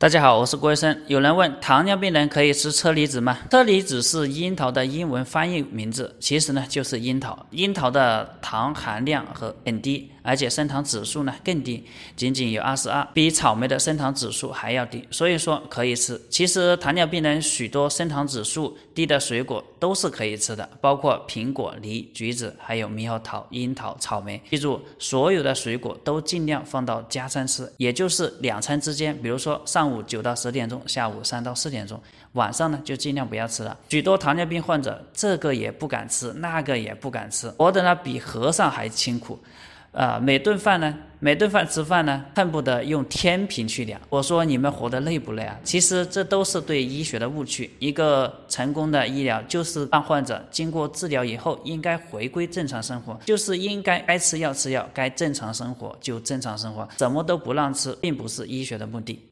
大家好，我是郭医生。有人问，糖尿病人可以吃车厘子吗？车厘子是樱桃的英文翻译名字，其实呢就是樱桃。樱桃的糖含量和很低，而且升糖指数呢更低，仅仅有二十二，比草莓的升糖指数还要低，所以说可以吃。其实糖尿病人许多升糖指数低的水果都是可以吃的，包括苹果、梨、橘子，还有猕猴桃、樱桃、草莓。记住，所有的水果都尽量放到加餐吃，也就是两餐之间，比如说上。上午九到十点钟，下午三到四点钟，晚上呢就尽量不要吃了。许多糖尿病患者这个也不敢吃，那个也不敢吃，活得呢比和尚还清苦。啊，每顿饭呢，每顿饭吃饭呢，恨不得用天平去量。我说你们活得累不累啊？其实这都是对医学的误区。一个成功的医疗就是让患者经过治疗以后应该回归正常生活，就是应该该吃药吃药，该正常生活就正常生活，什么都不让吃，并不是医学的目的。